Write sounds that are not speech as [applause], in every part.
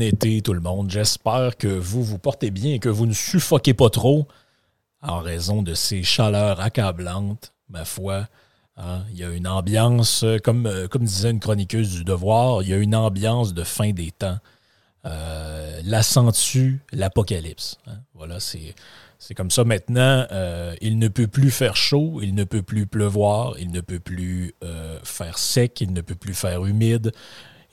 Été tout le monde. J'espère que vous vous portez bien et que vous ne suffoquez pas trop en raison de ces chaleurs accablantes, ma foi. Hein. Il y a une ambiance, euh, comme, euh, comme disait une chroniqueuse du devoir, il y a une ambiance de fin des temps. Euh, l'apocalypse. hein. Voilà, c'est, comme ça maintenant. euh, il ne peut plus faire chaud, il ne peut plus pleuvoir, il ne peut plus faire sec, il ne peut plus faire humide.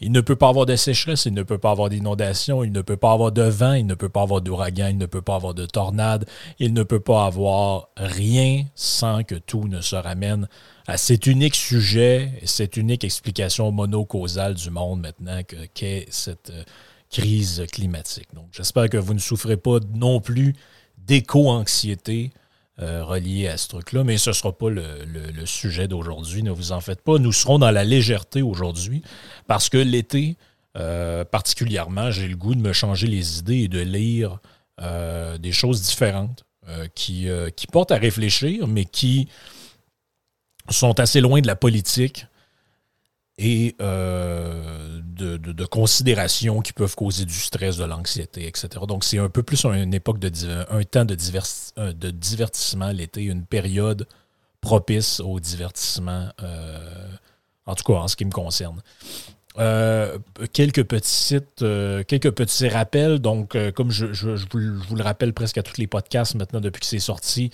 Il ne peut pas avoir de sécheresse, il ne peut pas avoir d'inondation, il ne peut pas avoir de vent, il ne peut pas avoir d'ouragan, il ne peut pas avoir de tornade, il ne peut pas avoir rien sans que tout ne se ramène à cet unique sujet, et cette unique explication monocausale du monde maintenant que- qu'est cette euh, crise climatique. Donc j'espère que vous ne souffrez pas non plus d'éco-anxiété euh, reliée à ce truc-là, mais ce ne sera pas le, sujet d'aujourd'hui, ne vous en faites pas. Nous serons dans la légèreté aujourd'hui parce que l'été, euh, particulièrement, j'ai le goût de me changer les idées et de lire euh, des choses différentes qui portent à réfléchir, mais qui sont assez loin de la politique et euh, de, considérations qui peuvent causer du stress, de l'anxiété, etc. Donc, c'est un peu plus une époque de un temps de, euh, de divertissement, l'été, une période propice au divertissement, euh, en tout cas en ce qui me concerne. Quelques quelques petits rappels. Donc, comme je, je- vous, je vous le rappelle presque à tous les podcasts maintenant depuis que c'est sorti,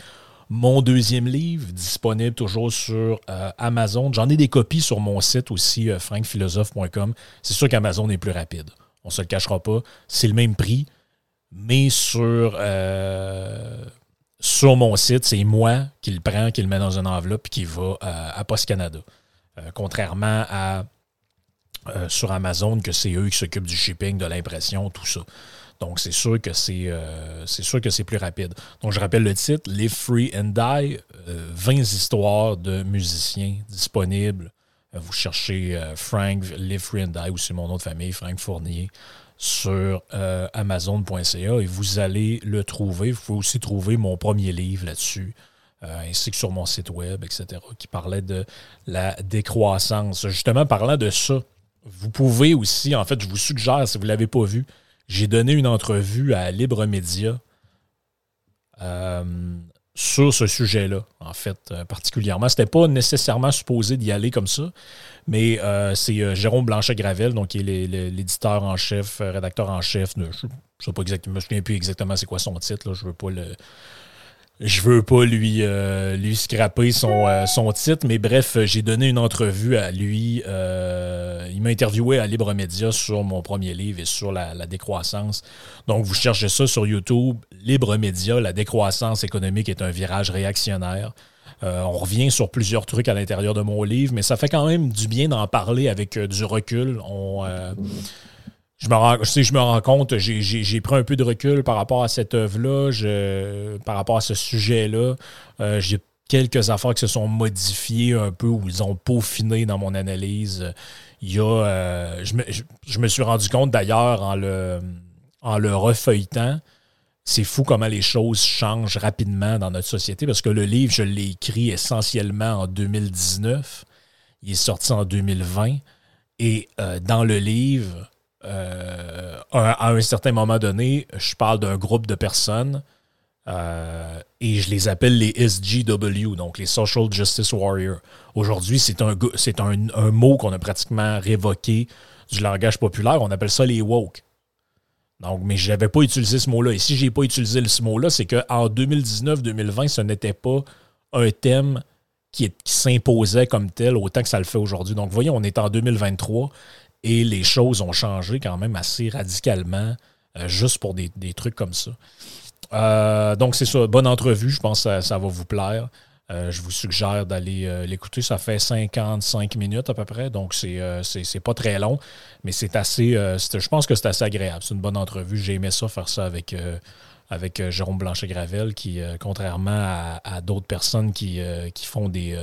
mon deuxième livre, disponible toujours sur euh, Amazon. J'en ai des copies sur mon site aussi, euh, frankphilosophe.com. C'est sûr qu'Amazon est plus rapide. On ne se le cachera pas. C'est le même prix, mais sur, euh, sur mon site, c'est moi qui le prends, qui le met dans une enveloppe et qui va à, Post Canada. Contrairement à sur Amazon, que c'est eux qui s'occupent du shipping, de l'impression, tout ça. Donc, c'est sûr que c'est euh, c'est sûr que c'est plus rapide. Donc, je rappelle le titre, Live Free and Die, euh, 20 histoires de musiciens disponibles. Euh, vous cherchez euh, Frank, Live Free and Die, ou c'est mon nom de famille, Frank Fournier, sur euh, Amazon.ca et vous allez le trouver. Vous pouvez aussi trouver mon premier livre là-dessus. euh, ainsi que sur mon site web, etc., qui parlait de la décroissance. Justement, parlant de ça, vous pouvez aussi, en fait, je vous suggère, si vous ne l'avez pas vu, j'ai donné une entrevue à Libre Média euh, sur ce sujet-là, en fait, euh, particulièrement. C'était pas nécessairement supposé d'y aller comme ça, mais euh, c'est euh, Jérôme Blanchet-Gravel, donc qui est l'é- l'é- l'éditeur en chef, rédacteur en chef. je ne sais pas exactement, je me souviens plus exactement c'est quoi son titre. Là, je veux pas le. Je veux pas lui, euh, lui scraper son, euh, son titre, mais bref, j'ai donné une entrevue à lui. euh, il m'a interviewé à Libre Média sur mon premier livre et sur la, la décroissance. Donc, vous cherchez ça sur YouTube. Libre Média, la décroissance économique est un virage réactionnaire. Euh, on revient sur plusieurs trucs à l'intérieur de mon livre, mais ça fait quand même du bien d'en parler avec euh, du recul. On, euh, je me rends, si je me rends compte, j'ai- pris un peu de recul par rapport à cette œuvre-là, je- par rapport à ce sujet-là. Euh, j'ai quelques affaires qui se sont modifiées un peu ou ils ont peaufiné dans mon analyse. Il y a, euh, je, me, je- je me suis rendu compte d'ailleurs en le, en le refeuilletant, c'est fou comment les choses changent rapidement dans notre société parce que le livre, je l'ai écrit essentiellement en 2019. Il est sorti en 2020. Et euh, dans le livre, euh, à un certain moment donné, je parle d'un groupe de personnes Euh, et je les appelle les SGW, donc les Social Justice Warriors. Aujourd'hui, c'est un, c'est un, mot qu'on a pratiquement révoqué du langage populaire. On appelle ça les woke. Donc, mais je n'avais pas utilisé ce mot-là. Et si je n'ai pas utilisé ce mot-là, c'est qu'en 2019-2020, ce n'était pas un thème qui, s'imposait comme tel autant que ça le fait aujourd'hui. Donc, voyez, on est en 2023 et les choses ont changé quand même assez radicalement euh, juste pour des, trucs comme ça. Euh, donc, c'est ça. Bonne entrevue. Je pense que ça, va vous plaire. Euh, je vous suggère d'aller l'écouter. Ça fait 55 minutes à peu près, donc c'est pas très long, mais c'est assez. je pense que c'est assez agréable. C'est une bonne entrevue. J'ai aimé ça, faire ça avec, avec Jérôme Blanchet-Gravel, qui, contrairement à, d'autres personnes qui, qui font des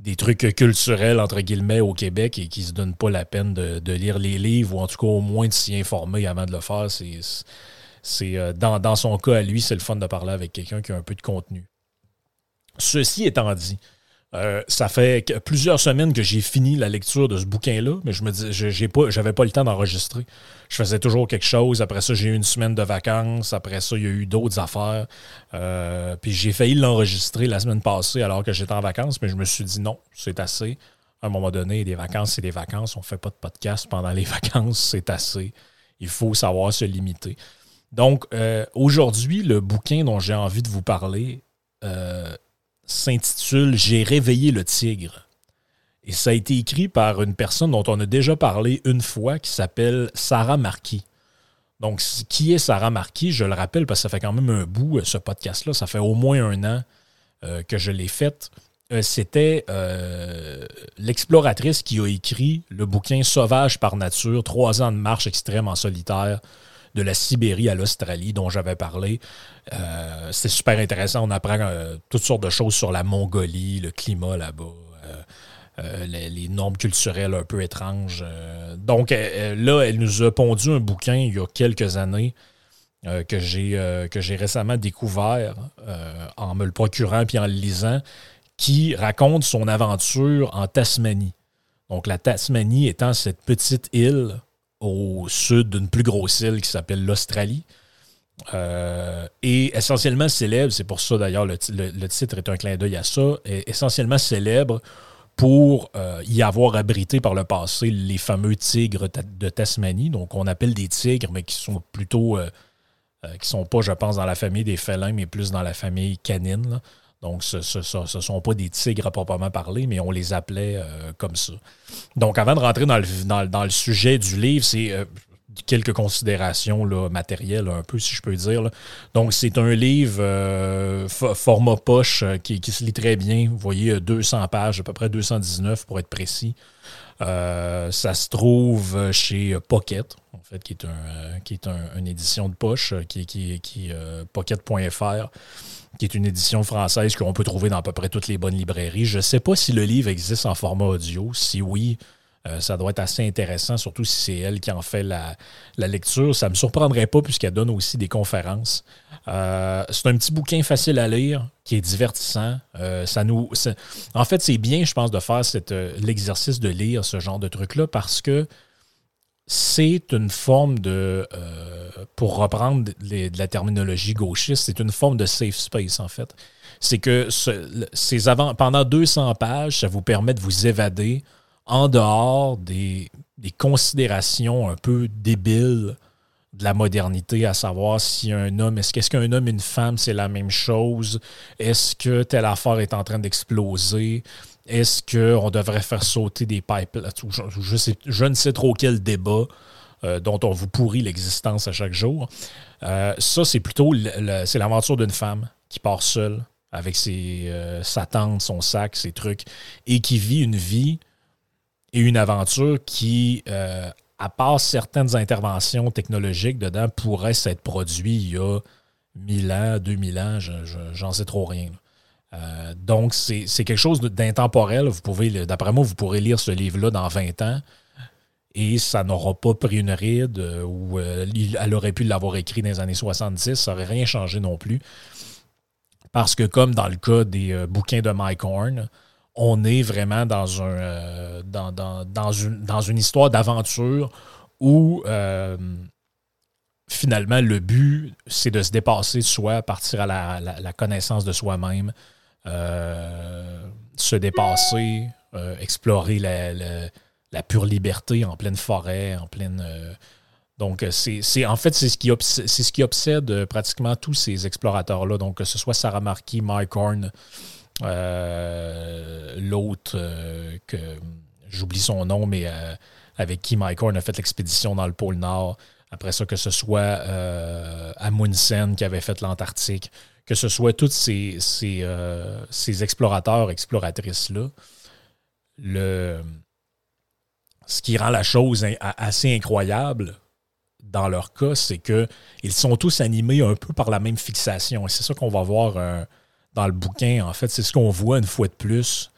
des trucs culturels, entre guillemets, au Québec et qui se donnent pas la peine de, lire les livres ou en tout cas au moins de s'y informer avant de le faire. C'est, euh, dans, son cas à lui, c'est le fun de parler avec quelqu'un qui a un peu de contenu. Ceci étant dit, euh, ça fait plusieurs semaines que j'ai fini la lecture de ce bouquin-là, mais je me dis, j'ai pas, j'avais pas le temps d'enregistrer. Je faisais toujours quelque chose. Après ça, j'ai eu une semaine de vacances. Après ça, il y a eu d'autres affaires. Euh, puis j'ai failli l'enregistrer la semaine passée alors que j'étais en vacances, mais je me suis dit non, c'est assez. À un moment donné, des vacances, c'est des vacances. On fait pas de podcast pendant les [laughs] vacances, c'est assez. Il faut savoir se limiter. Donc, euh, aujourd'hui, le bouquin dont j'ai envie de vous parler s'intitule J'ai réveillé le tigre. Et ça a été écrit par une personne dont on a déjà parlé une fois qui s'appelle Sarah Marquis. Donc, qui est Sarah Marquis? Je le rappelle parce que ça fait quand même un bout, euh, ce podcast-là. Ça fait au moins un an que je l'ai fait. C'était l'exploratrice qui a écrit le bouquin Sauvage par nature, trois ans de marche extrême en solitaire de la Sibérie à l'Australie dont j'avais parlé. Euh, c'est super intéressant. On apprend euh, toutes sortes de choses sur la Mongolie, le climat là-bas. Euh, les, normes culturelles un peu étranges. donc là, elle nous a pondu un bouquin il y a quelques années que j'ai récemment découvert en me le procurant puis en le lisant, qui raconte son aventure en Tasmanie. Donc la Tasmanie étant cette petite île au sud d'une plus grosse île qui s'appelle l'Australie. Euh, et essentiellement célèbre, c'est pour ça d'ailleurs le, titre est un clin d'œil à ça, essentiellement célèbre pour euh, y avoir abrité par le passé les fameux tigres de Tasmanie, donc on appelle des tigres, mais qui sont plutôt, euh, qui sont pas, je pense, dans la famille des félins, mais plus dans la famille canine. Donc, ce ne sont pas des tigres à proprement parler, mais on les appelait euh, comme ça. Donc, avant de rentrer dans le, dans, le sujet du livre, c'est euh, quelques considérations là, matérielles, un peu, si je peux dire. Donc, c'est un livre euh, format poche qui, se lit très bien. Vous voyez, 200 pages, à peu près 219 pour être précis. ça se trouve chez Pocket, en fait, qui est, un, qui est une édition de poche, qui, qui, qui pocket.fr qui est une édition française qu'on peut trouver dans à peu près toutes les bonnes librairies. Je ne sais pas si le livre existe en format audio. Si oui, euh, ça doit être assez intéressant, surtout si c'est elle qui en fait la, lecture. Ça ne me surprendrait pas puisqu'elle donne aussi des conférences. Euh, c'est un petit bouquin facile à lire, qui est divertissant. Euh, ça nous, en fait, c'est bien, je pense, de faire l'exercice de lire ce genre de truc-là parce que c'est une forme de, euh, pour reprendre de la terminologie gauchiste, c'est une forme de safe space en fait. C'est que ces avant, pendant 200 pages, ça vous permet de vous évader en dehors des, considérations un peu débiles de la modernité, à savoir si un homme, est-ce qu'un homme et une femme, c'est la même chose? Est-ce que telle affaire est en train d'exploser? Est-ce qu'on devrait faire sauter des pipes? Je, je, ne sais trop quel débat euh, dont on vous pourrit l'existence à chaque jour. Euh, ça, c'est plutôt l'aventure d'une femme qui part seule avec ses, euh, sa tante, son sac, ses trucs, et qui vit une vie et une aventure qui, à part certaines interventions technologiques dedans, pourrait s'être produit il y a 1000 ans, 2000 ans, j'en sais trop rien. Euh, donc, c'est quelque chose d'intemporel. Vous pouvez, d'après moi, vous pourrez lire ce livre-là dans 20 ans et ça n'aura pas pris une ride euh, ou euh, elle aurait pu l'avoir écrit dans les années 70. Ça n'aurait rien changé non plus. Parce que, comme dans le cas des bouquins de Mike Horn, on est vraiment dans, un, dans, une, dans une histoire d'aventure où finalement, le but, c'est de se dépasser soi, partir à la, connaissance de soi-même, se dépasser, euh, explorer la, pure liberté en pleine forêt, en pleine. Euh, donc, c'est en fait, c'est ce, qui obsède, ce qui obsède pratiquement tous ces explorateurs-là. Donc, que ce soit Sarah Marquis, Mike Horn, l'autre que j'oublie son nom, mais avec qui Mike Horn a fait l'expédition dans le pôle Nord. Après ça, que ce soit euh, Amundsen qui avait fait l'Antarctique, que ce soit tous ces, euh, ces, explorateurs, exploratrices-là, le, ce qui rend la chose assez incroyable dans leur cas, c'est qu'ils sont tous animés un peu par la même fixation. Et c'est ça qu'on va voir euh, dans le bouquin. En fait, c'est ce qu'on voit une fois de plus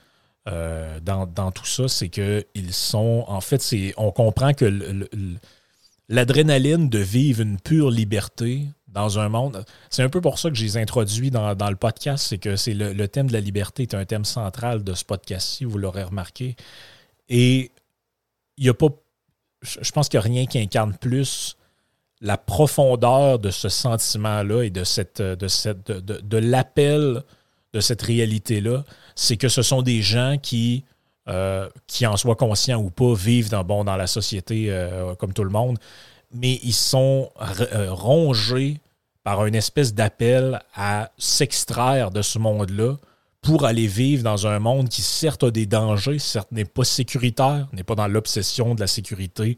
euh, dans, tout ça, c'est qu'ils sont. En fait, on comprend que l'adrénaline de vivre une pure liberté dans un monde. C'est un peu pour ça que je les introduis dans, dans le podcast, c'est que c'est le, thème de la liberté est un thème central de ce podcast-ci, vous l'aurez remarqué. Et il n'y a pas. Je pense qu'il n'y a rien qui incarne plus la profondeur de ce sentiment-là et de cette de cette de, de l'appel de cette réalité-là, c'est que ce sont des gens qui, euh, qui en soient conscients ou pas, vivent dans, bon, dans la société euh, comme tout le monde, mais ils sont euh, rongés par une espèce d'appel à s'extraire de ce monde-là pour aller vivre dans un monde qui certes a des dangers, certes n'est pas sécuritaire, n'est pas dans l'obsession de la sécurité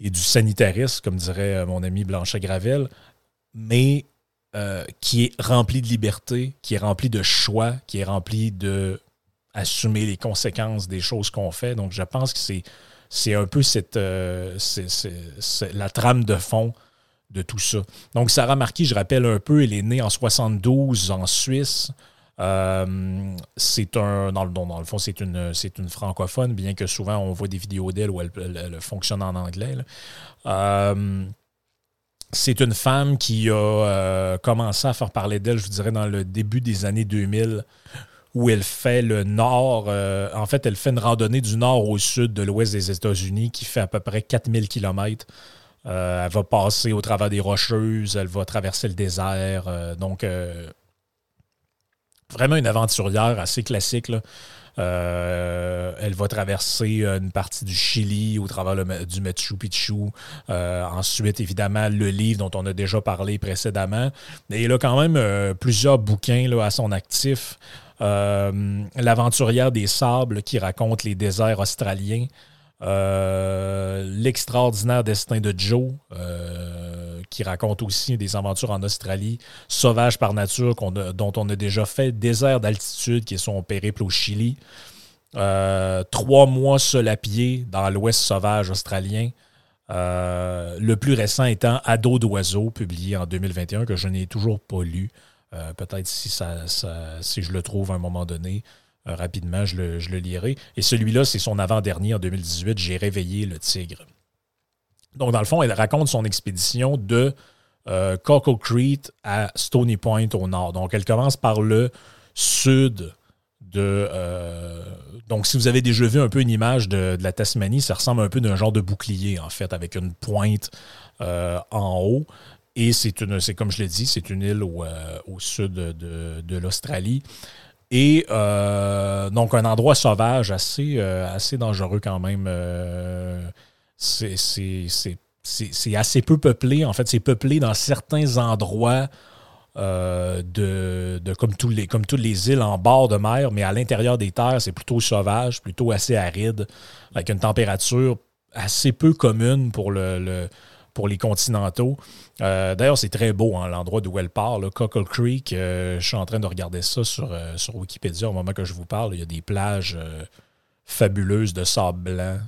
et du sanitarisme, comme dirait mon ami Blanchet Gravel, mais euh, qui est rempli de liberté, qui est rempli de choix, qui est rempli de assumer les conséquences des choses qu'on fait. Donc, je pense que c'est, c'est un peu cette, euh, la trame de fond de tout ça. Donc, Sarah Marquis, je rappelle un peu, elle est née en 72 en Suisse. Euh, c'est un, dans le, dans le fond, c'est une, francophone, bien que souvent on voit des vidéos d'elle où elle, fonctionne en anglais c'est une femme qui a euh, commencé à faire parler d'elle, je vous dirais, dans le début des années 2000, où elle fait le nord. Euh, en fait, elle fait une randonnée du nord au sud de l'ouest des États-Unis qui fait à peu près 4000 km. Euh, elle va passer au travers des Rocheuses, elle va traverser le désert. donc, vraiment une aventurière assez classique. Euh, elle va traverser euh, une partie du Chili au travers du Machu Picchu. Euh, ensuite, évidemment, le livre dont on a déjà parlé précédemment. Et il a quand même plusieurs bouquins là, à son actif. L'aventurière des sables qui raconte les déserts australiens. L'extraordinaire destin de Joe, qui raconte aussi des aventures en Australie, Sauvage par nature, dont on a déjà fait, Désert d'altitude, qui est son périple au Chili, euh, Trois mois seul à pied dans l'Ouest sauvage australien. Euh, le plus récent étant Ado d'oiseau, publié en 2021, que je n'ai toujours pas lu. Euh, peut-être si, je le trouve à un moment donné, rapidement, je le, lirai. Et celui-là, c'est son avant-dernier en 2018, J'ai réveillé le tigre. Donc, dans le fond, elle raconte son expédition de euh, Coco Creek à Stony Point au nord. Donc, elle commence par le sud de. Euh, donc, si vous avez déjà vu un peu une image de, la Tasmanie, ça ressemble un peu d'un genre de bouclier, en fait, avec une pointe euh, en haut. Et c'est une, c'est comme je l'ai dit, c'est une île au, sud de, l'Australie. Et donc un endroit sauvage assez, assez dangereux quand même c'est assez peu peuplé. En fait, c'est peuplé dans certains endroits euh, de, comme, tous les, comme toutes les îles en bord de mer, mais à l'intérieur des terres, c'est plutôt sauvage, plutôt assez aride, avec une température assez peu commune pour, le, pour les continentaux. Euh, d'ailleurs, c'est très beau, hein, l'endroit d'où elle part, Cockle Creek. Euh, je suis en train de regarder ça sur, sur Wikipédia au moment que je vous parle. Il y a des plages fabuleuses de sable blanc.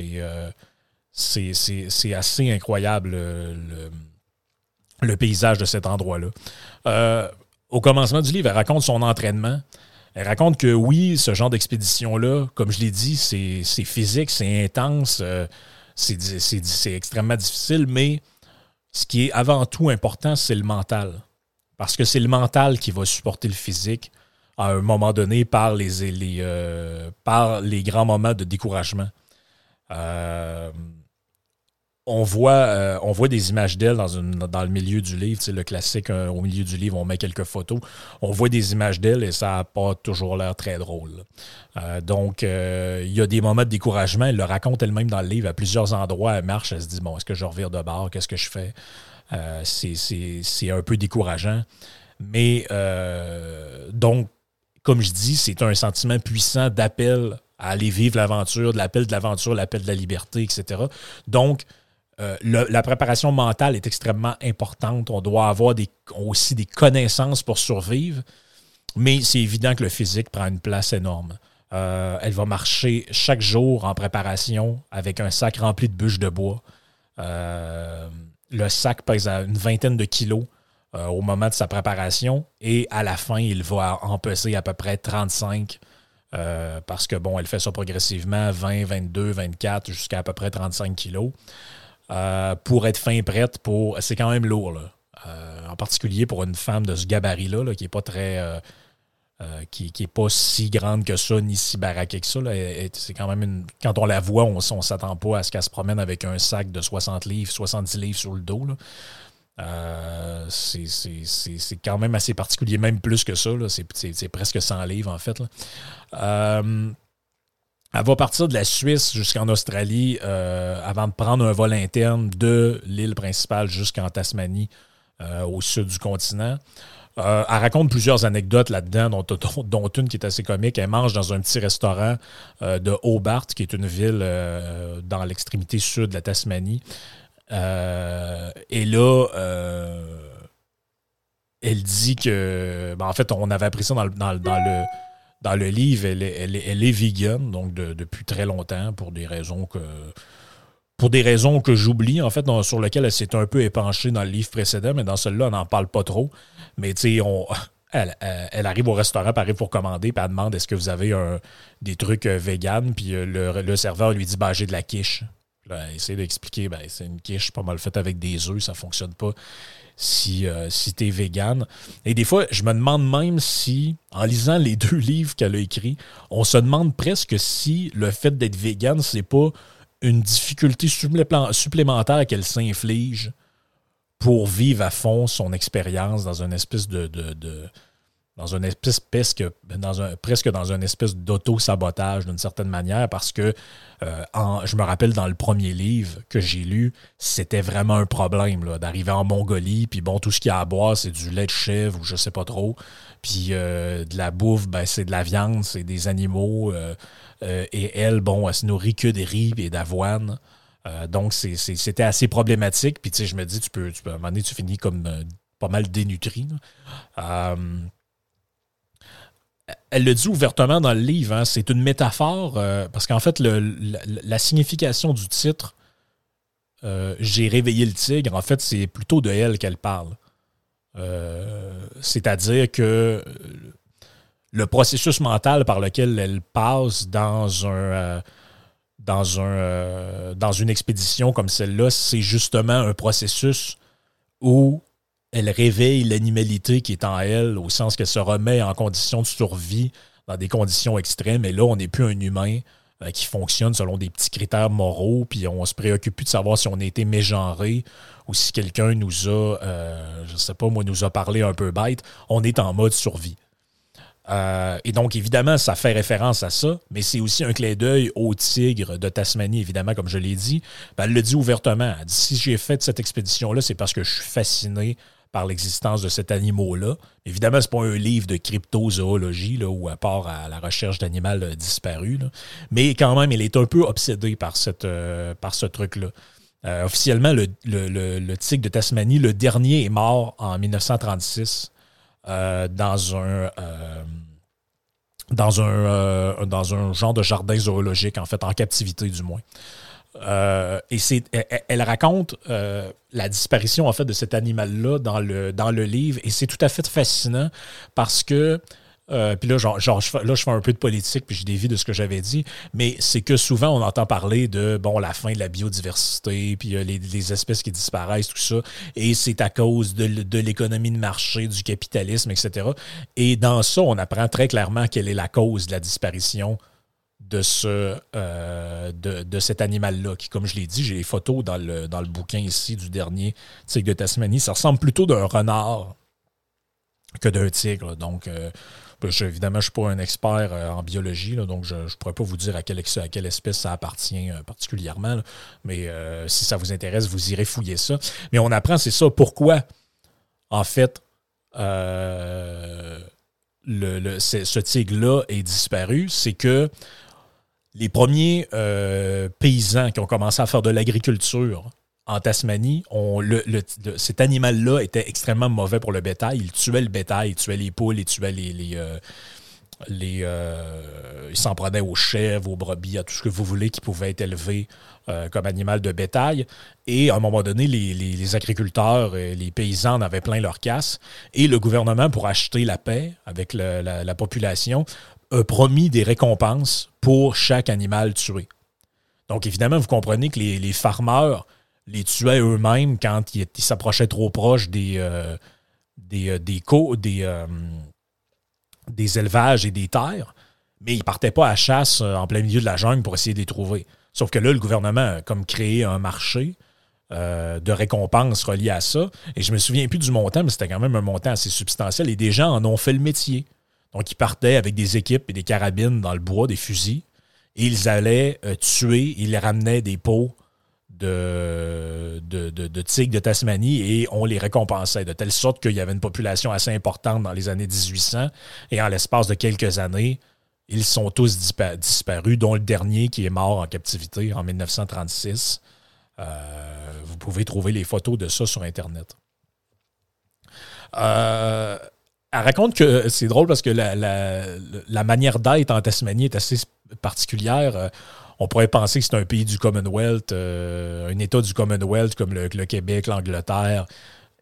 Euh, c'est assez incroyable le, paysage de cet endroit-là. Euh, au commencement du livre, elle raconte son entraînement. Elle raconte que oui, ce genre d'expédition-là, comme je l'ai dit, c'est physique, c'est intense, euh, c'est extrêmement difficile, mais ce qui est avant tout important, c'est le mental. Parce que c'est le mental qui va supporter le physique à un moment donné par les, les par les grands moments de découragement. Euh, on voit, euh, on voit des images d'elle dans, dans le milieu du livre. C'est le classique, euh, au milieu du livre, on met quelques photos. On voit des images d'elle et ça n'a pas toujours l'air très drôle. Euh, donc, il y a des moments de découragement. Elle le raconte elle-même dans le livre. À plusieurs endroits, elle marche, elle se dit, bon, est-ce que je revire de bord? Qu'est-ce que je fais? c'est un peu décourageant. Mais, donc, comme je dis, c'est un sentiment puissant d'appel à aller vivre l'aventure, de l'appel de l'aventure, l'appel de la liberté, etc. Donc, euh, la préparation mentale est extrêmement importante. On doit avoir aussi des connaissances pour survivre, mais c'est évident que le physique prend une place énorme. Euh, elle va marcher chaque jour en préparation avec un sac rempli de bûches de bois. Euh, le sac pèse une vingtaine de kilos au moment de sa préparation et à la fin, il va en peser à peu près 35 parce que, bon, elle fait ça progressivement, 20, 22, 24, jusqu'à à peu près 35 kilos. Euh, pour être fin prête pour. C'est quand même lourd, là. Euh, en particulier pour une femme de ce gabarit-là, qui n'est pas très. Euh, qui, qui pas si grande que ça, ni si baraquée que ça. C'est quand même une. Quand on la voit, on ne s'attend pas à ce qu'elle se promène avec un sac de 60 livres, 70 livres sur le dos. c'est quand même assez particulier, même plus que ça. C'est presque 100 livres, en fait. Là. Elle va partir de la Suisse jusqu'en Australie euh, avant de prendre un vol interne de l'île principale jusqu'en Tasmanie, euh, au sud du continent. Euh, elle raconte plusieurs anecdotes là-dedans, dont, une qui est assez comique. Elle mange dans un petit restaurant de Hobart, qui est une ville dans l'extrémité sud de la Tasmanie. et là, elle dit que, ben, en fait, on avait appris ça dans le dans le livre, elle est, elle est, vegan, donc depuis très longtemps, pour des raisons que pour des raisons que j'oublie, en fait, sur lesquelles elle s'est un peu épanchée dans le livre précédent, mais dans celui-là, on n'en parle pas trop. Mais tu. [laughs] Elle, arrive au restaurant, elle arrive pour commander, puis elle demande est-ce que vous avez des trucs euh, vegan, puis euh, le, serveur lui dit bah, j'ai de la quiche. Elle essaie d'expliquer ben, c'est une quiche pas mal faite avec des œufs, ça fonctionne pas si, euh, tu es vegan. Et des fois, je me demande même si, en lisant les [laughs] deux livres qu'elle a écrits, on se demande presque si le fait d'être vegan, c'est pas une difficulté supplémentaire qu'elle s'inflige pour vivre à fond son expérience dans une espèce de dans une espèce presque dans un, presque dans une espèce d'auto-sabotage d'une certaine manière parce que euh, je me rappelle dans le premier livre que j'ai lu, c'était vraiment un problème d'arriver en Mongolie, puis bon, tout ce qu'il y a à boire, c'est du lait de chèvre ou je sais pas trop, puis euh, de la bouffe, ben, c'est de la viande, c'est des animaux, euh, et elle, bon, elle se nourrit que des riz et d'avoine. donc, c'était assez problématique. Puis, tu sais, je me dis, tu peux, tu peux, à un moment donné, tu finis comme pas mal dénutri elle le dit ouvertement dans le livre, hein, c'est une métaphore, euh, parce qu'en fait, la, signification du titre, euh, J'ai réveillé le tigre, en fait, c'est plutôt de elle qu'elle parle. Euh, c'est-à-dire que le processus mental par lequel elle passe dans un. dans, un, dans une expédition comme celle-là, c'est justement un processus où elle réveille l'animalité qui est en elle, au sens qu'elle se remet en condition de survie dans des conditions extrêmes. Et là, on n'est plus un humain euh, qui fonctionne selon des petits critères moraux, puis on se préoccupe plus de savoir si on a été mégenré ou si quelqu'un nous a, euh, je sais pas, moi, nous a parlé un peu bête. On est en mode survie. Euh, et donc, évidemment, ça fait référence à ça, mais c'est aussi un clin d'œil au tigre de Tasmanie, évidemment, comme je l'ai dit. Ben, elle le dit ouvertement. Elle dit, si j'ai fait cette expédition-là, c'est parce que je suis fasciné par l'existence de cet animal-là. Évidemment, ce n'est pas un livre de cryptozoologie là, ou à part à la recherche d'animal euh, disparu. Mais quand même, il est un peu obsédé par, euh, ce truc-là. Euh, officiellement, le, le, tigre de Tasmanie, le dernier est mort en 1936 dans un dans un, dans un genre de jardin zoologique, en fait, en captivité du moins. Euh, et c'est, elle, raconte euh, la disparition en fait de cet animal-là dans le, dans le livre. Et c'est tout à fait fascinant parce que euh, puis là, genre, genre je, là, je fais un peu de politique, puis je dévie de ce que j'avais dit, mais c'est que souvent, on entend parler de bon la fin de la biodiversité, puis les, les, espèces qui disparaissent, tout ça, et c'est à cause de, de l'économie de marché, du capitalisme, etc. Et dans ça, on apprend très clairement quelle est la cause de la disparition euh, de, cet animal-là, qui, comme je l'ai dit, j'ai les photos dans le, bouquin ici du dernier tigre de Tasmanie. Ça ressemble plutôt d'un renard que d'un tigre. Donc, euh, évidemment, je ne suis pas un expert euh, en biologie, donc je ne pourrais pas vous dire à quelle, à espèce ça appartient particulièrement. mais si ça vous intéresse, vous irez fouiller ça. Mais on apprend, c'est ça, pourquoi, en fait, ce tigre-là est disparu. C'est que les premiers euh, paysans qui ont commencé à faire de l'agriculture en Tasmanie, cet animal-là était extrêmement mauvais pour le bétail. Il tuait le bétail, il tuait les poules, il tuait les. les, euh, euh, il s'en prenait aux chèvres, aux brebis, à tout ce que vous voulez qui pouvait être élevé comme animal de bétail. Et à un moment donné, les, agriculteurs et les paysans en avaient plein leur casse. Et le gouvernement, pour acheter la paix avec la, population, a promis des récompenses pour chaque animal tué. Donc, évidemment, vous comprenez que les, les farmers les tuaient eux-mêmes quand ils s'approchaient trop proche des, euh, des, euh, euh, des, élevages et des terres, mais ils ne partaient pas à chasse en plein milieu de la jungle pour essayer de les trouver. Sauf que là, le gouvernement a comme créé un marché de récompenses relié à ça. Et je me souviens plus du montant, mais c'était quand même un montant assez substantiel. Et des gens en ont fait le métier. Donc, ils partaient avec des équipes et des carabines dans le bois, des fusils, et ils allaient euh, tuer, ils ramenaient des pots de, de, de, tigres de Tasmanie et on les récompensait, de telle sorte qu'il y avait une population assez importante dans les années 1800, et en l'espace de quelques années, ils sont tous disparus, dont le dernier qui est mort en captivité en 1936. Euh, vous pouvez trouver les photos de ça sur Internet. Euh, elle raconte que c'est drôle parce que la, manière d'être en Tasmanie est assez particulière. Euh, on pourrait penser que c'est un pays du Commonwealth, euh, un État du Commonwealth comme le, Québec, l'Angleterre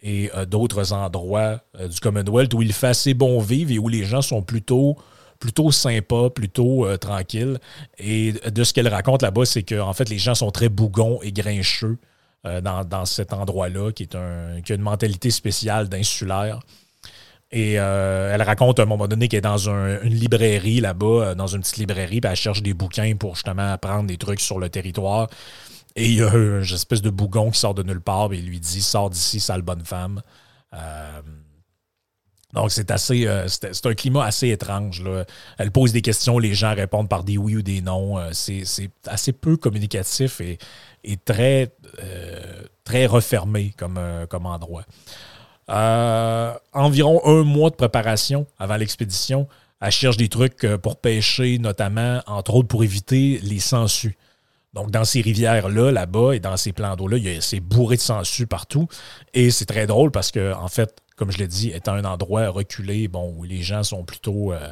et euh, d'autres endroits du Commonwealth où il fait assez bon vivre et où les gens sont plutôt plutôt sympas, plutôt tranquilles. Et de ce qu'elle raconte là-bas, c'est que en fait, les gens sont très bougons et grincheux dans, cet endroit-là, qui, qui a une mentalité spéciale d'insulaire. Et euh, elle raconte à un moment donné qu'elle est dans une librairie là-bas, euh, dans une petite librairie, puis elle cherche des bouquins pour justement apprendre des trucs sur le territoire. Et il y a une espèce de bougon qui sort de nulle part, et lui dit Sors d'ici, sale bonne femme. Euh, donc, c'est assez. c'est un climat assez étrange. Là. Elle pose des questions, les gens répondent par des oui ou des non. c'est assez peu communicatif et, très, très refermé comme, comme endroit. Euh, environ un mois de préparation avant l'expédition. Elle cherche des trucs euh, pour pêcher, notamment, entre autres, pour éviter les sangsues. Donc, dans ces rivières-là, là-bas, et dans ces plans d'eau-là, c'est bourré de sangsues partout. Et c'est très drôle parce que, en fait, comme je l'ai dit, étant un endroit reculé, bon, où les gens sont plutôt. Euh,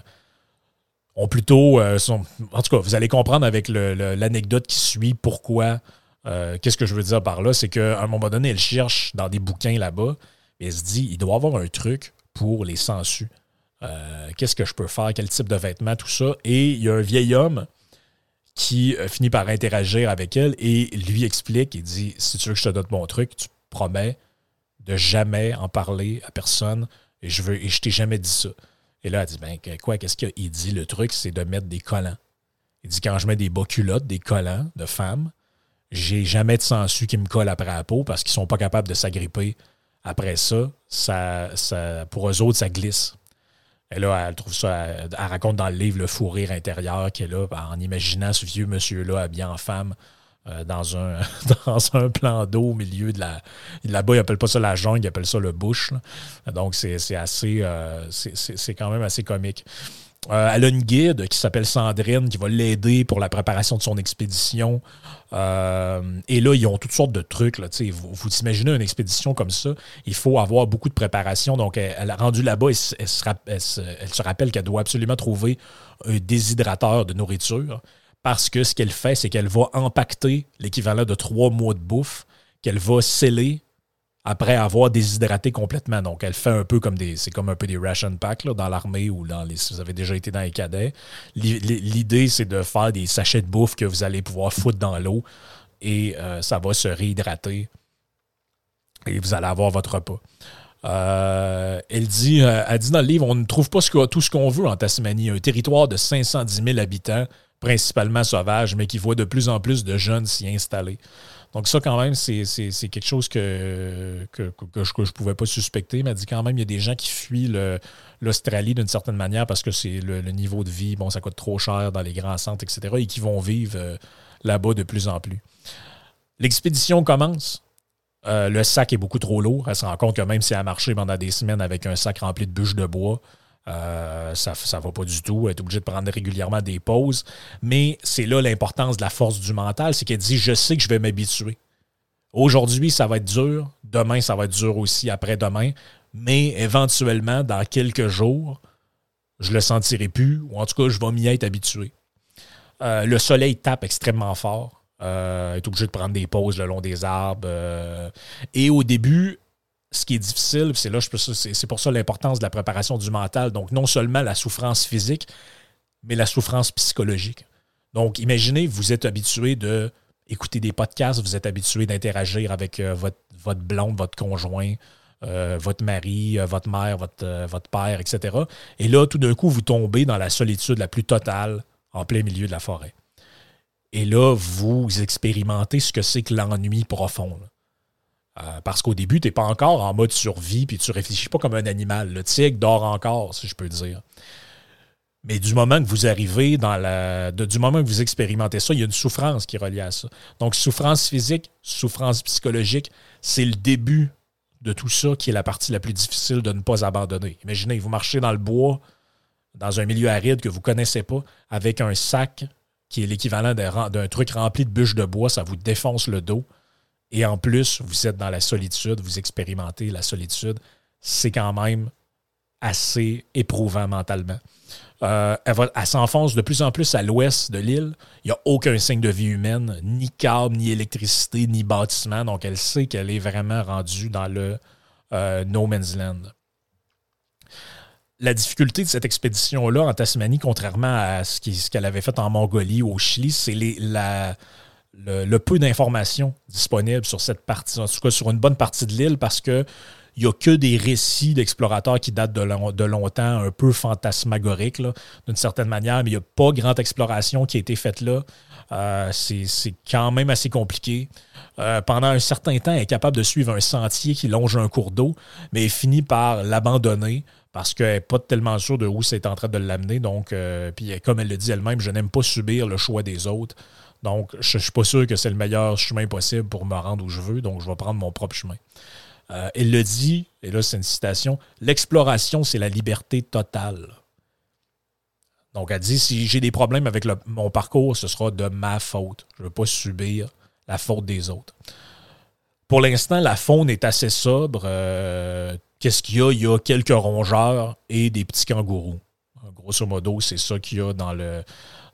ont plutôt. sont, en tout cas, vous allez comprendre avec l'anecdote qui suit pourquoi. Qu'est-ce que je veux dire par là? C'est qu'à un moment donné, elle cherche dans des bouquins là-bas elle se dit, il doit avoir un truc pour les sangsues. Euh, qu'est-ce que je peux faire? Quel type de vêtements? Tout ça. Et il y a un vieil homme qui euh, finit par interagir avec elle et lui explique, il dit, si tu veux que je te donne mon truc, tu promets de jamais en parler à personne et je veux et je t'ai jamais dit ça. Et là, elle dit, ben quoi, qu'est-ce qu'il dit? Le truc, c'est de mettre des collants. Il dit, quand je mets des bas culottes, des collants de femmes, j'ai jamais de sangsues qui me collent après la peau parce qu'ils sont pas capables de s'agripper après ça, ça, ça, pour eux autres, ça glisse. Et là, elle trouve ça, elle, raconte dans le livre le fou rire intérieur qui est là, en imaginant ce vieux monsieur-là habillé en femme euh, dans, un, [laughs] dans un plan d'eau au milieu de la. Là-bas, ils n'appellent pas ça la jungle, ils appellent ça le bush. Donc, c'est assez. Euh, c'est quand même assez comique. Euh, elle a une guide qui s'appelle Sandrine qui va l'aider pour la préparation de son expédition. Euh, et là, ils ont toutes sortes de trucs. Là, vous, vous imaginez une expédition comme ça, il faut avoir beaucoup de préparation. Donc, elle, a rendu là-bas, elle, se, rappelle qu'elle doit absolument trouver un déshydrateur de nourriture parce que ce qu'elle fait, c'est qu'elle va empacter l'équivalent de trois mois de bouffe qu'elle va sceller après avoir déshydraté complètement. Donc, elle fait un peu comme des. C'est comme un peu des ration packs dans l'armée ou dans les. Si vous avez déjà été dans les cadets. L'idée, c'est de faire des sachets de bouffe que vous allez pouvoir foutre dans l'eau et euh, ça va se réhydrater et vous allez avoir votre repas. Euh, elle, dit, euh, elle dit dans le livre on ne trouve pas tout ce qu'on veut en Tasmanie. Un territoire de 510 000 habitants, principalement sauvages, mais qui voient de plus en plus de jeunes s'y installer. Donc ça, quand même, c'est quelque chose que, que, je ne pouvais pas suspecter, mais dit quand même, il y a des gens qui fuient l'Australie d'une certaine manière parce que c'est le, niveau de vie, bon, ça coûte trop cher dans les grands centres, etc., et qui vont vivre euh, là-bas de plus en plus. L'expédition commence. Euh, le sac est beaucoup trop lourd. Elle se rend compte que même si elle a marché pendant des semaines avec un sac rempli de bûches de bois, euh, ça ne va pas du tout. Elle est obligée de prendre régulièrement des pauses. Mais c'est là l'importance de la force du mental. C'est qu'elle dit Je sais que je vais m'habituer. Aujourd'hui, ça va être dur. Demain, ça va être dur aussi après-demain. Mais éventuellement, dans quelques jours, je le sentirai plus. Ou en tout cas, je vais m'y être habitué. Euh, le soleil tape extrêmement fort. Euh, est obligée de prendre des pauses le long des arbres. et au début, ce qui est difficile, c'est là, c'est pour ça l'importance de la préparation du mental. Donc, non seulement la souffrance physique, mais la souffrance psychologique. Donc, imaginez, vous êtes habitué de écouter des podcasts, vous êtes habitué d'interagir avec euh, votre, votre blonde, votre conjoint, euh, votre mari, euh, votre mère, votre, votre père, etc. Et là, tout d'un coup, vous tombez dans la solitude la plus totale en plein milieu de la forêt. Et là, vous expérimentez ce que c'est que l'ennui profond. Euh, parce qu'au début, tu n'es pas encore en mode survie, puis tu réfléchis pas comme un animal. Le tigre dort encore, si je peux dire. Mais du moment que vous arrivez dans la. du moment que vous expérimentez ça, il y a une souffrance qui est reliée à ça. Donc, souffrance physique, souffrance psychologique, c'est le début de tout ça qui est la partie la plus difficile de ne pas abandonner. Imaginez, vous marchez dans le bois, dans un milieu aride que vous ne connaissez pas, avec un sac qui est l'équivalent d'un truc rempli de bûches de bois, ça vous défonce le dos. Et en plus, vous êtes dans la solitude, vous expérimentez la solitude. C'est quand même assez éprouvant mentalement. Euh, elle, s'enfonce de plus en plus à l'ouest de l'île. Il n'y a aucun signe de vie humaine, ni câble, ni électricité, ni bâtiment. Donc, elle sait qu'elle est vraiment rendue dans le euh, No Man's Land. La difficulté de cette expédition-là en Tasmanie, contrairement à ce qu'elle avait fait en Mongolie ou au Chili, c'est la, le, peu d'informations disponibles sur cette partie, en tout cas sur une bonne partie de l'île, parce que il n'y a que des récits d'explorateurs qui datent de, longtemps, un peu fantasmagoriques, d'une certaine manière, mais il n'y a pas grande exploration qui a été faite là. Euh, c'est quand même assez compliqué. Euh, pendant un certain temps, elle est capable de suivre un sentier qui longe un cours d'eau, mais elle finit par l'abandonner parce qu'elle n'est pas tellement sûre de où c'est en train de l'amener. Donc, euh, comme elle le dit elle-même, je n'aime pas subir le choix des autres. Donc, je ne suis pas sûr que c'est le meilleur chemin possible pour me rendre où je veux, donc je vais prendre mon propre chemin. Euh, elle le dit, et là c'est une citation, l'exploration, c'est la liberté totale. Donc, elle dit, si j'ai des problèmes avec mon parcours, ce sera de ma faute. Je ne veux pas subir la faute des autres. Pour l'instant, la faune est assez sobre. Euh, qu'est-ce qu'il y a? Il y a quelques rongeurs et des petits kangourous. Grosso modo, c'est ça qu'il y a dans le,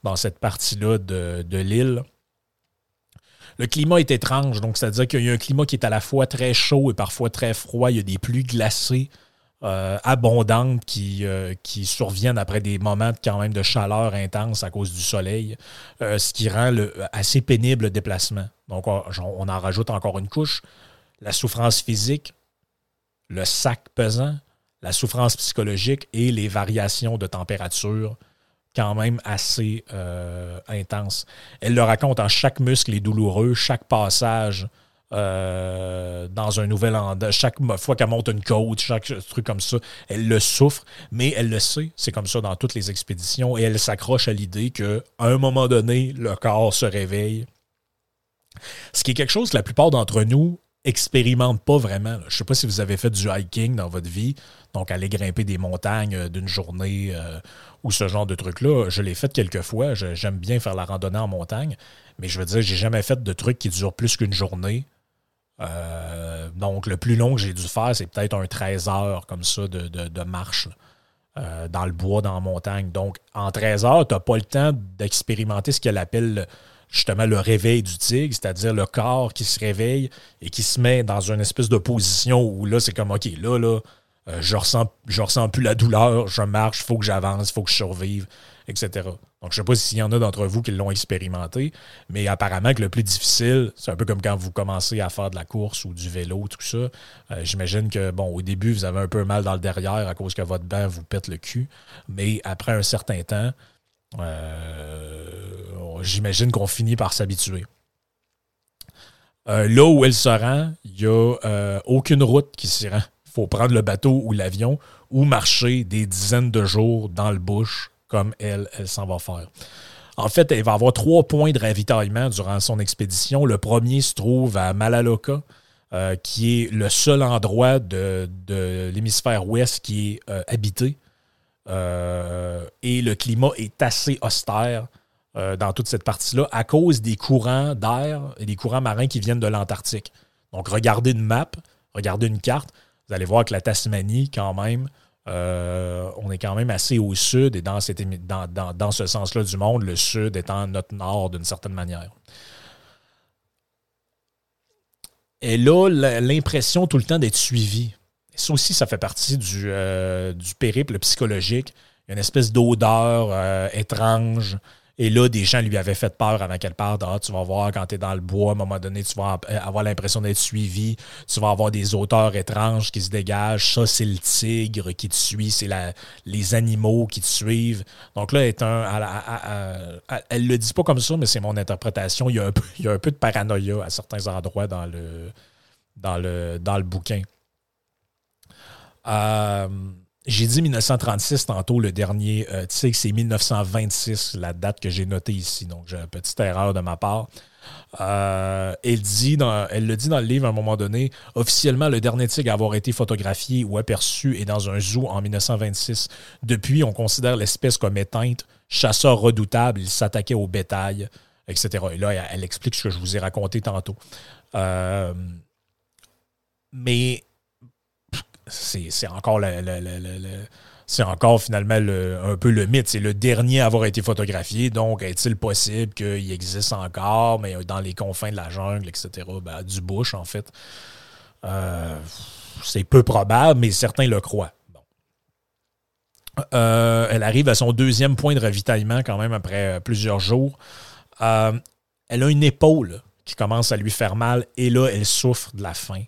dans cette partie-là de, l'île. Le climat est étrange, donc c'est-à-dire qu'il y a un climat qui est à la fois très chaud et parfois très froid. Il y a des pluies glacées euh, abondantes qui, euh, qui surviennent après des moments quand même de chaleur intense à cause du soleil, euh, ce qui rend assez pénible le déplacement. Donc on, on, en rajoute encore une couche. La souffrance physique, le sac pesant, la souffrance psychologique et les variations de température quand même assez euh, intense. Elle le raconte en chaque muscle est douloureux, chaque passage euh, dans un nouvel endroit, chaque fois qu'elle monte une côte, chaque truc comme ça, elle le souffre, mais elle le sait, c'est comme ça dans toutes les expéditions, et elle s'accroche à l'idée qu'à un moment donné, le corps se réveille. Ce qui est quelque chose que la plupart d'entre nous expérimentent pas vraiment. Je sais pas si vous avez fait du hiking dans votre vie, donc aller grimper des montagnes euh, d'une journée ou ce genre de truc-là. Je l'ai fait quelques fois. J'aime bien faire la randonnée en montagne, mais je veux dire, j'ai jamais fait de truc qui dure plus qu'une journée. Euh, donc, le plus long que j'ai dû faire, c'est peut-être un 13 heures comme ça de, marche euh, dans le bois, dans la montagne. Donc, en 13 heures, tu n'as pas le temps d'expérimenter ce qu'elle appelle justement le réveil du tigre, c'est-à-dire le corps qui se réveille et qui se met dans une espèce de position où là, c'est comme, OK, là, là, euh, je ressens, je ressens plus la douleur, je marche, il faut que j'avance, il faut que je survive, etc. Donc, je ne sais pas s'il y en a d'entre vous qui l'ont expérimenté, mais apparemment que le plus difficile, c'est un peu comme quand vous commencez à faire de la course ou du vélo, tout ça. Euh, j'imagine que, bon, au début, vous avez un peu mal dans le derrière à cause que votre banc vous pète le cul, mais après un certain temps, J'imagine qu'on finit par s'habituer. Euh, là où elle se rend, il n'y a euh, aucune route qui s'y rend. Il faut prendre le bateau ou l'avion ou marcher des dizaines de jours dans le bush comme elle, s'en va faire. En fait, elle va avoir trois points de ravitaillement durant son expédition. Le premier se trouve à Malaloka, euh, qui est le seul endroit de, l'hémisphère ouest qui est euh, habité. Euh, et le climat est assez austère euh, dans toute cette partie-là à cause des courants d'air et des courants marins qui viennent de l'Antarctique. Donc, regardez une map, regardez une carte, vous allez voir que la Tasmanie, quand même, euh, on est quand même assez au sud et dans, cette, dans, dans- dans ce sens-là du monde, le sud étant notre nord d'une certaine manière. Elle a l- l'impression tout le temps d'être suivie. Ça aussi, ça fait partie du, euh, du périple psychologique. Il y a une espèce d'odeur euh, étrange. Et là, des gens lui avaient fait peur avant qu'elle parte. Ah, tu vas voir quand tu es dans le bois, à un moment donné, tu vas avoir l'impression d'être suivi. Tu vas avoir des odeurs étranges qui se dégagent. Ça, c'est le tigre qui te suit. C'est les animaux qui te suivent. Donc là, est un, elle, elle le dit pas comme ça, mais c'est mon interprétation. Il y, a un peu, il y a un peu de paranoïa à certains endroits dans le, dans le, dans le bouquin. Euh, j'ai dit 1936 tantôt, le dernier. Euh, sais c'est 1926, la date que j'ai notée ici. Donc, j'ai une petite erreur de ma part. Euh, elle, le dit dans le livre à un moment donné. Officiellement, le dernier tigre à avoir été photographié ou aperçu est dans un zoo en 1926. Depuis, on considère l'espèce comme éteinte. Chasseur redoutable, il s'attaquait au bétail, etc. Et là, elle, elle explique ce que je vous ai raconté tantôt. Euh, mais c'est encore finalement le- un peu le mythe. C'est le dernier à avoir été photographié. Donc, est-il possible qu'il existe encore, mais dans les confins de la jungle, etc., ben, du bush, en fait? Euh, c'est peu probable, mais certains le croient. Euh, elle arrive à son deuxième point de ravitaillement quand même après euh, plusieurs jours. Elle a une épaule qui commence à lui faire mal et là, elle souffre de la faim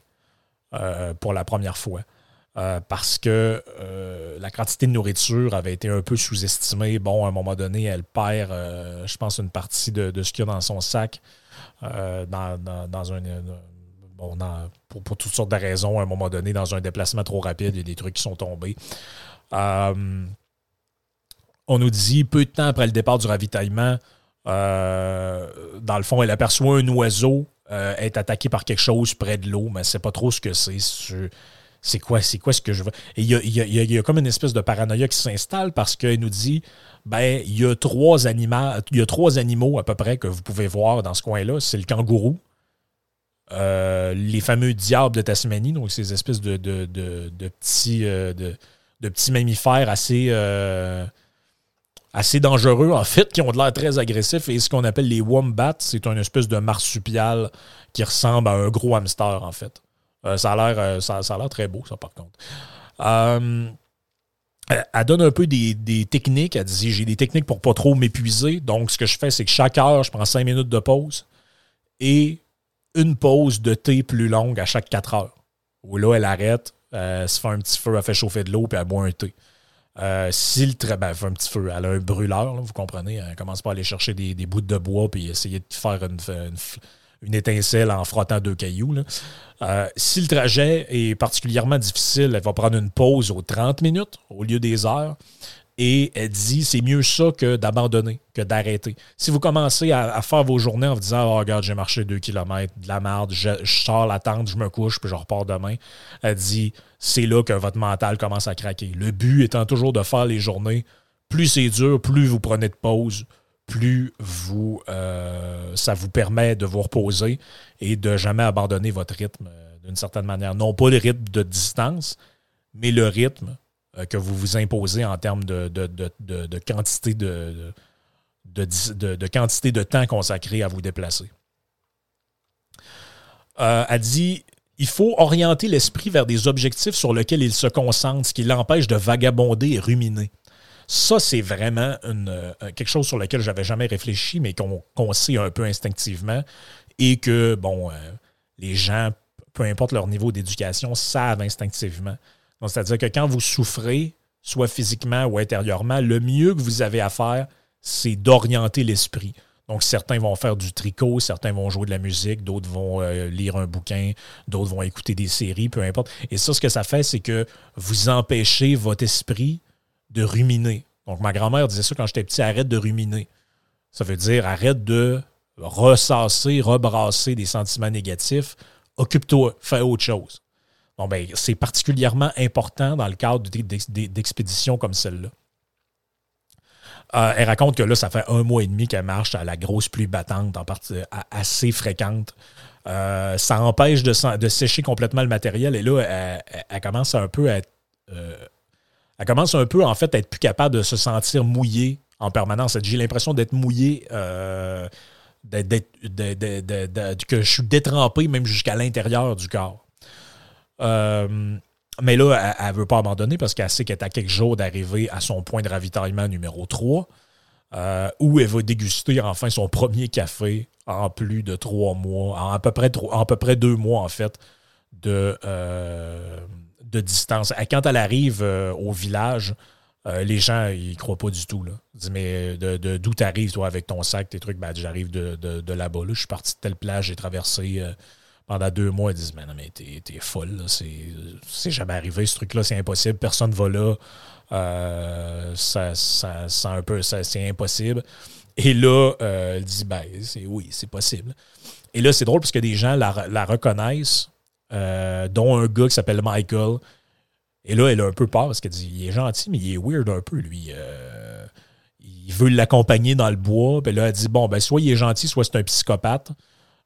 pour la première fois. Euh, parce que euh, la quantité de nourriture avait été un peu sous-estimée. Bon, à un moment donné, elle perd, euh, je pense, une partie de, ce qu'il y a dans son sac dans, un. bon, pour, toutes sortes de raisons, à un moment donné, dans un déplacement trop rapide, il y a des trucs qui sont tombés. On nous dit, peu de temps après le départ du ravitaillement, dans le fond, elle aperçoit un oiseau être attaqué par quelque chose près de l'eau, mais sait pas trop ce que c'est. C'est- quoi, c'est quoi ce que je veux? Et il y a, comme une espèce de paranoïa qui s'installe parce qu'elle nous dit ben, il y a trois animaux, il y a trois animaux à peu près que vous pouvez voir dans ce coin-là. C'est le kangourou, euh, les fameux diables de Tasmanie, donc ces espèces de, petits, euh, de petits mammifères assez, euh, assez dangereux, en fait, qui ont de l'air très agressifs. Et ce qu'on appelle les wombats, c'est une espèce de marsupial qui ressemble à un gros hamster, en fait. Euh, ça a l'air euh, ça, très beau, ça, par contre. Euh, elle donne un peu des, techniques. Elle dit j'ai des techniques pour pas trop m'épuiser. Donc, ce que je fais, c'est que chaque heure, je prends cinq minutes de pause et une pause de thé plus longue à chaque quatre heures. Où là, elle arrête, elle se fait un petit feu, elle fait chauffer de l'eau, puis elle boit un thé. Euh, si ben, elle fait un petit feu, elle a un brûleur, vous comprenez. Elle commence pas à aller chercher des, des bouts de bois puis essayer de faire une, une, une étincelle en frottant deux cailloux. Euh, si le trajet est particulièrement difficile, elle va prendre une pause aux 30 minutes au lieu des heures. Et elle dit c'est mieux ça que d'abandonner, que d'arrêter. Si vous commencez à, à faire vos journées en vous disant oh, regarde, j'ai marché deux kilomètres, de la merde, je, je sors la tente, je me couche, puis je repars demain, elle dit c'est là que votre mental commence à craquer. Le but étant toujours de faire les journées. Plus c'est dur, plus vous prenez de pause, plus vous, euh, ça vous permet de vous reposer et de jamais abandonner votre rythme euh, d'une certaine manière. Non pas le rythme de distance, mais le rythme euh, que vous vous imposez en termes de, de, de- de- quantité de, de, quantité de temps consacré à vous déplacer. Elle dit il faut orienter l'esprit vers des objectifs sur lesquels il se concentre, ce qui l'empêche de vagabonder et ruminer. Ça, c'est vraiment euh, quelque chose sur lequel j'avais jamais réfléchi, mais qu'on qu'on sait un peu instinctivement et que, bon, euh, les gens, peu importe leur niveau d'éducation, savent instinctivement. Donc, C'est-à-dire que quand vous souffrez, soit physiquement ou intérieurement, le mieux que vous avez à faire, c'est d'orienter l'esprit. Donc, certains vont faire du tricot, certains vont jouer de la musique, d'autres vont euh, lire un bouquin, d'autres vont écouter des séries, peu importe. Et ça, ce que ça fait, c'est que vous empêchez votre esprit de ruminer. Donc, ma grand-mère disait ça quand j'étais petit, arrête de ruminer. Ça veut dire arrête de ressasser, rebrasser des sentiments négatifs, occupe-toi, fais autre chose. Bon, ben, c'est particulièrement important dans le cadre d'expéditions comme celle-là. Euh, elle raconte que là, ça fait un mois et demi qu'elle marche à la grosse pluie battante, en partie assez fréquente. Euh, ça empêche de, sécher complètement le matériel. Et là, elle, commence un peu à être. Euh, elle commence un peu, en fait, à être plus capable de se sentir mouillée en permanence. J'ai l'impression d'être mouillée, que je suis détrempé même jusqu'à l'intérieur du corps. Mais là, elle ne veut pas abandonner parce qu'elle sait qu'elle est à quelques jours d'arriver à son point de ravitaillement numéro 3, euh, où elle va déguster enfin son premier café en plus de trois mois, en à peu près, deux mois en fait, de, euh, de distance. Quand elle arrive euh, au village, les gens, ils croient pas du tout. Ils disent, mais d'où de, d'où tu arrives, toi, avec ton sac, tes trucs? Ben, j'arrive de, de là-bas. Là. Je suis parti de telle plage, j'ai traversé pendant deux mois, ils disent Mais non, mais t'es, folle, c'est, jamais arrivé, ce truc-là, c'est impossible, personne ne va là. Euh, ça, ça, un peu, c'est impossible. Et là, euh, elle dit Ben, oui, c'est possible. Et là, c'est drôle parce que des gens la, reconnaissent, euh, dont un gars qui s'appelle Michael. Et là, elle a un peu peur parce qu'elle dit Il est gentil, mais il est weird un peu, lui. il veut l'accompagner dans le bois. Puis là, elle dit Bon, ben, soit il est gentil, soit c'est un psychopathe.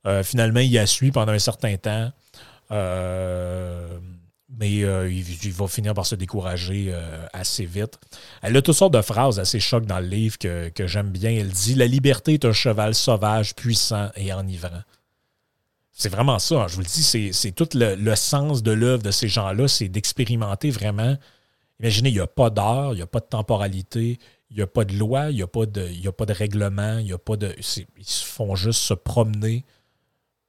Euh, finalement, il a suivi pendant un certain temps. Euh, mais euh, il, va finir par se décourager assez vite. Elle a toutes sortes de phrases assez chocs dans le livre que, j'aime bien. Elle dit La liberté est un cheval sauvage, puissant et enivrant. C'est vraiment ça. Hein. Je vous le dis, c'est tout le, sens de l'œuvre de ces gens-là, c'est d'expérimenter vraiment. Imaginez, il n'y a pas d'heure, il n'y a pas de temporalité, il n'y a pas de loi, il n'y a, pas de, a pas de règlement, il y a pas de. Ils se font juste se promener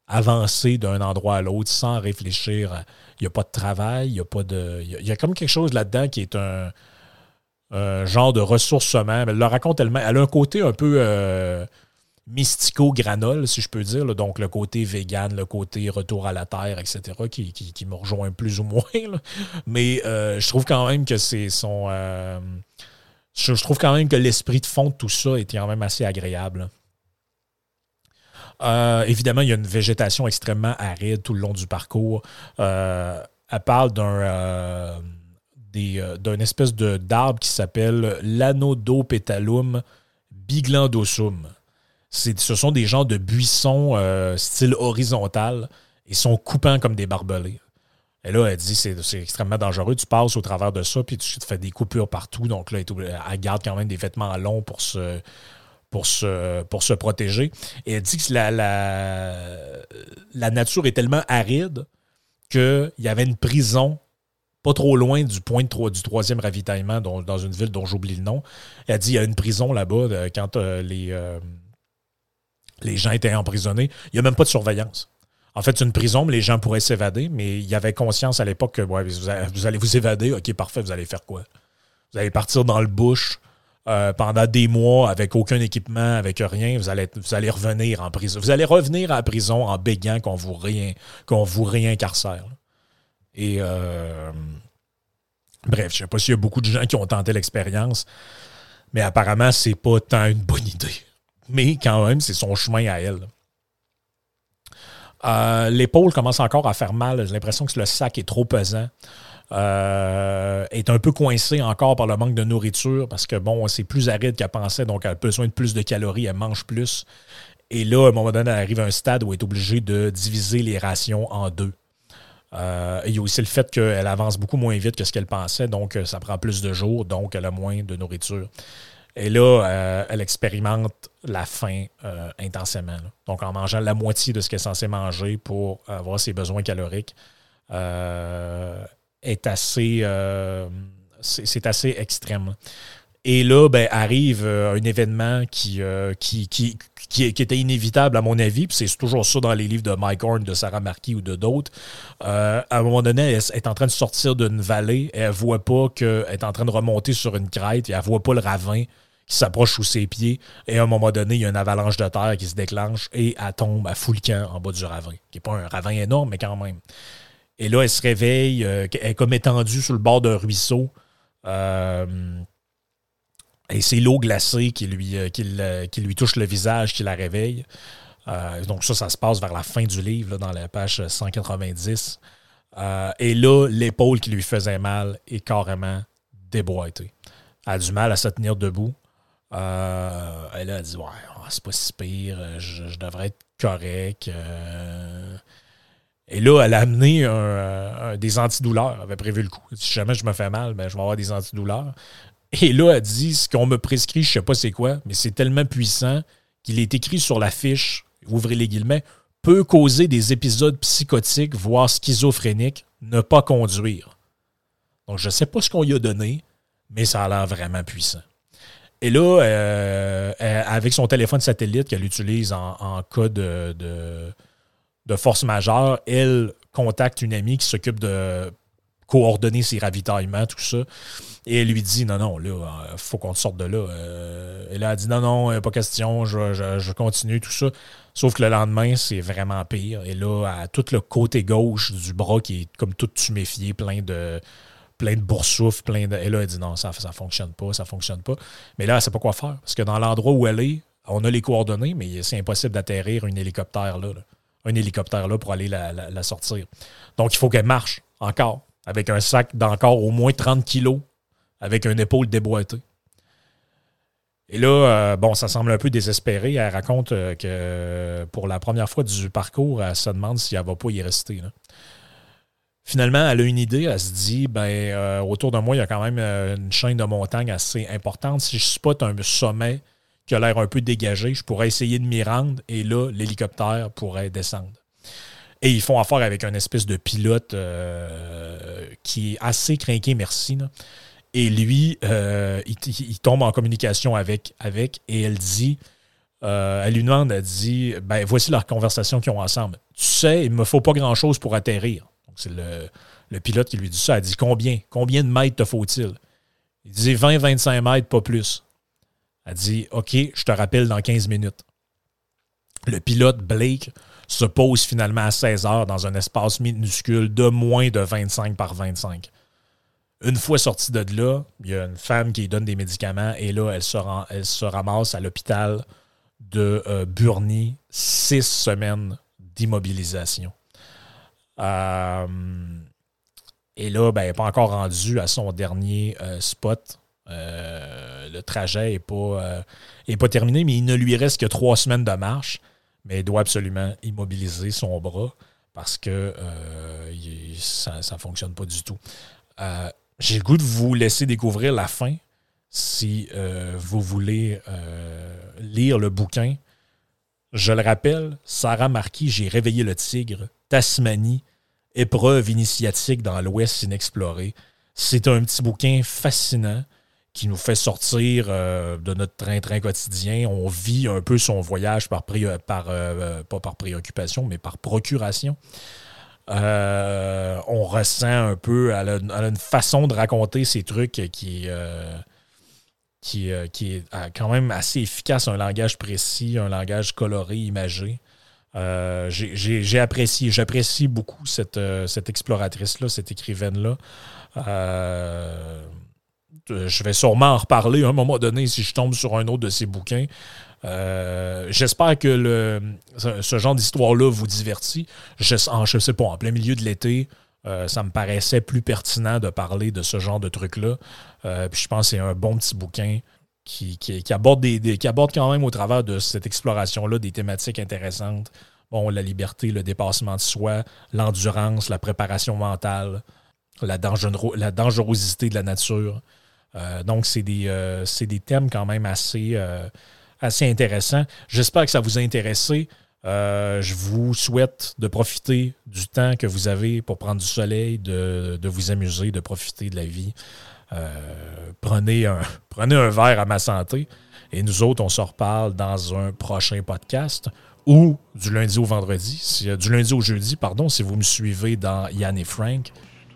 avancer d'un endroit à l'autre sans réfléchir. Il n'y a pas de travail, il y a pas de. Il y a, comme quelque chose là-dedans qui est un, genre de ressourcement. Elle le raconte tellement. Elle a un côté un peu euh, mystico-granole, si je peux dire. Donc le côté vegan, le côté retour à la terre, etc., qui, me rejoint plus ou moins. Mais euh, je trouve quand même que c'est son. Euh, je, trouve quand même que l'esprit de fond de tout ça est quand même assez agréable. Euh, évidemment, il y a une végétation extrêmement aride tout le long du parcours. Elle parle d'un espèce d'arbre qui s'appelle l'anodopétalum biglandosum. Ce sont des genres de buissons style horizontal et sont coupants comme des barbelés. Et là, elle dit c'est c'est extrêmement dangereux. Tu passes au travers de ça, puis tu te fais des coupures partout. Donc là, elle garde quand même des vêtements longs pour se, pour se, pour se protéger. Et elle dit que la, nature est tellement aride qu'il y avait une prison pas trop loin du point du troisième ravitaillement dans une ville dont j'oublie le nom. Elle dit qu'il y a une prison là-bas euh, quand euh, les, euh, les gens étaient emprisonnés. Il n'y a même pas de surveillance. En fait, c'est une prison, mais les gens pourraient s'évader, mais il y avait conscience à l'époque que vous, allez vous évader, ok, parfait, vous allez faire quoi? Vous allez partir dans le bush, euh, pendant des mois avec aucun équipement, avec rien, vous allez, revenir en prison. Vous allez revenir à la prison en bégant qu'on vous, qu'on vous réincarcère. Et euh, bref, je ne sais pas s'il y a beaucoup de gens qui ont tenté l'expérience, mais apparemment, c'est pas tant une bonne idée. Mais quand même, c'est son chemin à elle. Euh, l'épaule commence encore à faire mal. J'ai l'impression que le sac est trop pesant. Euh, est un peu coincée encore par le manque de nourriture parce que bon, c'est plus aride qu'elle pensait, donc elle a besoin de plus de calories, elle mange plus. Et là, à un moment donné, elle arrive à un stade où elle est obligée de diviser les rations en deux. Euh, il y a aussi le fait qu'elle avance beaucoup moins vite que ce qu'elle pensait, donc euh, ça prend plus de jours, donc elle a moins de nourriture. Et là, elle expérimente la faim intensément. Donc en mangeant la moitié de ce qu'elle est censée manger pour avoir ses besoins caloriques euh, c'est assez extrême. Et là, ben, arrive euh, un événement euh, qui, était inévitable à mon avis, puis c'est toujours ça dans les livres de Mike Horn, de Sarah Marquis ou de d'autres. à un moment donné, elle est en train de sortir d'une vallée et elle voit pas qu'elle est en train de remonter sur une crête et elle voit pas le ravin qui s'approche sous ses pieds. Et à un moment donné, il y a une avalanche de terre qui se déclenche et elle tombe à full camp en bas du ravin. Qui n'est pas un ravin énorme, mais quand même. Et là, elle se réveille, euh, elle est comme étendue sur le bord d'un ruisseau. Euh, et c'est l'eau glacée qui lui, euh, qui, lui touche le visage, qui la réveille. donc ça, ça se passe vers la fin du livre, dans la page 190. et là, l'épaule qui lui faisait mal est carrément déboîtée. Elle a du mal à se tenir debout. Euh, elle a dit Ouais, oh, c'est pas si pire, je, devrais être correct. Euh. Et là, elle a amené des antidouleurs. Elle avait prévu le coup. Si jamais je me fais mal, ben, je vais avoir des antidouleurs. Et là, elle dit Ce qu'on me prescrit, je sais pas c'est quoi, mais c'est tellement puissant qu'il est écrit sur la fiche, ouvrez les guillemets, peut causer des épisodes psychotiques, voire schizophréniques, ne pas conduire. Donc, je ne sais pas ce qu'on lui a donné, mais ça a l'air vraiment puissant. Et là, euh, avec son téléphone satellite qu'elle utilise en, cas de, force majeure, elle contacte une amie qui s'occupe de coordonner ses ravitaillements, tout ça. Et elle lui dit Non, non, là, il euh, faut qu'on sorte de là. Euh, et là, elle dit Non, non, pas question, je, je, continue, tout ça. Sauf que le lendemain, c'est vraiment pire. Et là, à tout le côté gauche du bras qui est comme tout tuméfié, plein de plein de boursoufles, plein de. Et là, elle dit non, ça ne fonctionne pas, ça fonctionne pas. Mais là, elle ne sait pas quoi faire. Parce que dans l'endroit où elle est, on a les coordonnées, mais c'est impossible d'atterrir un hélicoptère là, Un hélicoptère là pour aller la, sortir. Donc, il faut qu'elle marche encore, avec un sac d'encore au moins 30 kilos, avec une épaule déboîtée. Et là, euh, bon, ça semble un peu désespéré. Elle raconte euh, que pour la première fois du parcours, elle se demande si elle ne va pas y rester. Finalement, elle a une idée, elle se dit, ben, euh, autour de moi, il y a quand même euh, une chaîne de montagnes assez importante. Si je spot un sommet qui a l'air un peu dégagé, je pourrais essayer de m'y rendre et là, l'hélicoptère pourrait descendre. Et ils font affaire avec une espèce de pilote euh, qui est assez craqué, merci. Et lui, il, tombe en communication avec, avec et elle dit, elle lui demande, elle dit, ben, voici leur conversation qu'ils ont ensemble. Tu sais, il ne me faut pas grand-chose pour atterrir. C'est le, pilote qui lui dit ça. Elle dit Combien? Combien de mètres te faut-il? Il dit 20-25 mètres, pas plus. Elle dit OK, je te rappelle dans 15 minutes. Le pilote Blake se pose finalement à 16 heures dans un espace minuscule de moins de 25 par 25. Une fois sorti de là, il y a une femme qui lui donne des médicaments et là, elle se, ramasse à l'hôpital de euh, Burnie, six semaines d'immobilisation. Euh, et là, ben, n'est pas encore rendu à son dernier euh, spot. Euh, le trajet n'est pas, pas terminé, mais il ne lui reste que trois semaines de marche. Mais elle doit absolument immobiliser son bras parce que ça ne fonctionne pas du tout. J'ai le goût de vous laisser découvrir la fin si vous voulez lire le bouquin. Je le rappelle, Sarah Marquis, J'ai réveillé le tigre, Tasmanie, épreuve initiatique dans l'Ouest inexploré. C'est un petit bouquin fascinant qui nous fait sortir euh, de notre train-train quotidien. On vit un peu son voyage par, euh, pas par préoccupation, mais par procuration. Euh, on ressent un peu, elle a, une façon de raconter ces trucs qui, qui, qui est quand même assez efficace, un langage précis, un langage coloré, imagé. Euh, j'ai apprécié, j'apprécie beaucoup cette, euh, exploratrice-là, cette écrivaine-là. Euh, je vais sûrement en reparler à un moment donné si je tombe sur un autre de ses bouquins. J'espère que ce, genre d'histoire-là vous divertit. Je ne sais pas, en plein milieu de l'été, ça me paraissait plus pertinent de parler de ce genre de truc-là. puis je pense que c'est un bon petit bouquin qui, aborde des, qui aborde quand même au travers de cette exploration-là des thématiques intéressantes. Bon, la liberté, le dépassement de soi, l'endurance, la préparation mentale, la, la dangerosité de la nature. Euh, donc, c'est des, euh, des, thèmes quand même assez, euh, assez intéressants. J'espère que ça vous a intéressé. je vous souhaite de profiter du temps que vous avez pour prendre du soleil, de, de vous amuser, de profiter de la vie. Euh, [laughs] prenez, un, verre à ma santé. Et nous autres, on se reparle dans un prochain podcast ou du lundi au vendredi, euh, du lundi au jeudi, pardon, si vous me suivez dans Yann et Frank,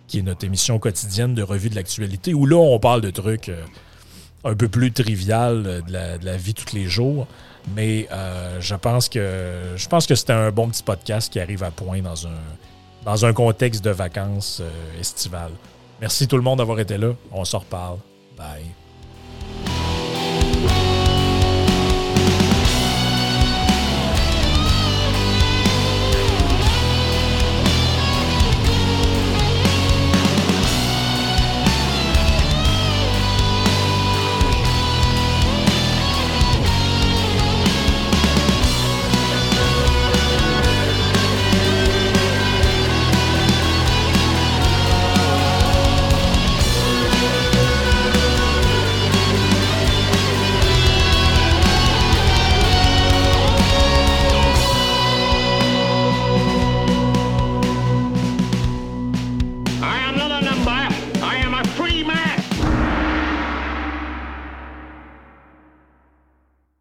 qui est notre émission quotidienne de revue de l'actualité, où là, on parle de trucs euh, un peu plus trivial de la, vie tous les jours. Mais je pense que je que c'était un bon petit podcast qui arrive à point dans un, contexte de vacances estivales. Merci tout le monde d'avoir été là. On s'en reparle. Bye.